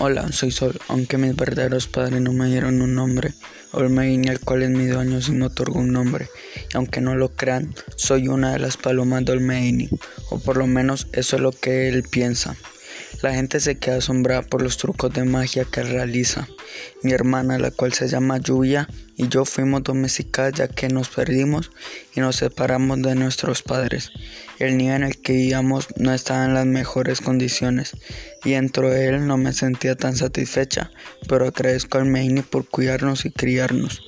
Hola, soy Sol, aunque mis verdaderos padres no me dieron un nombre, Olmeini, el cual es mi dueño, sí me otorgó un nombre, y aunque no lo crean, soy una de las palomas de Olmeini, o por lo menos eso es lo que él piensa. La gente se queda asombrada por los trucos de magia que realiza. Mi hermana, la cual se llama Lluvia, y yo fuimos domesticadas ya que nos perdimos y nos separamos de nuestros padres. El niño en el que vivíamos no estaba en las mejores condiciones y dentro de él no me sentía tan satisfecha, pero agradezco al Meini por cuidarnos y criarnos.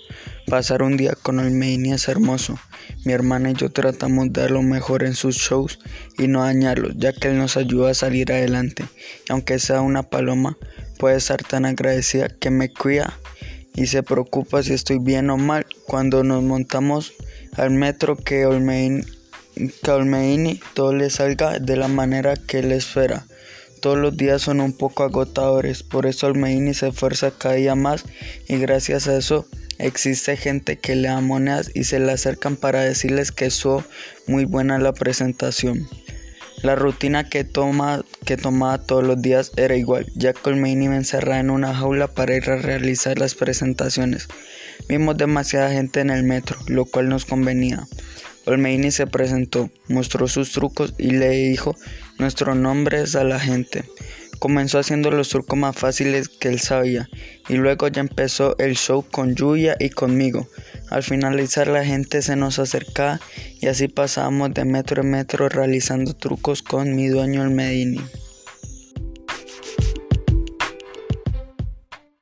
Pasar un día con el Meini es hermoso. Mi hermana y yo tratamos de dar lo mejor en sus shows y no dañarlos, ya que él nos ayuda a salir adelante. Y aunque sea una paloma, puede estar tan agradecida que me cuida y se preocupa si estoy bien o mal cuando nos montamos al metro que Olmeini, todo le salga de la manera que él espera. Todos los días son un poco agotadores, por eso Olmeini se esfuerza cada día más y gracias a eso existe gente que le da monedas y se le acercan para decirles que es muy buena la presentación. La rutina que, toma, que tomaba todos los días era igual, ya que Olmeini me encerraba en una jaula para ir a realizar las presentaciones. Vimos demasiada gente en el metro, lo cual nos convenía. Olmeini se presentó, mostró sus trucos y le dijo nuestros nombres a la gente. Comenzó haciendo los trucos más fáciles que él sabía y luego ya empezó el show con Yuya y conmigo. Al finalizar la gente se nos acercaba y así pasábamos de metro en metro realizando trucos con mi dueño el Medini.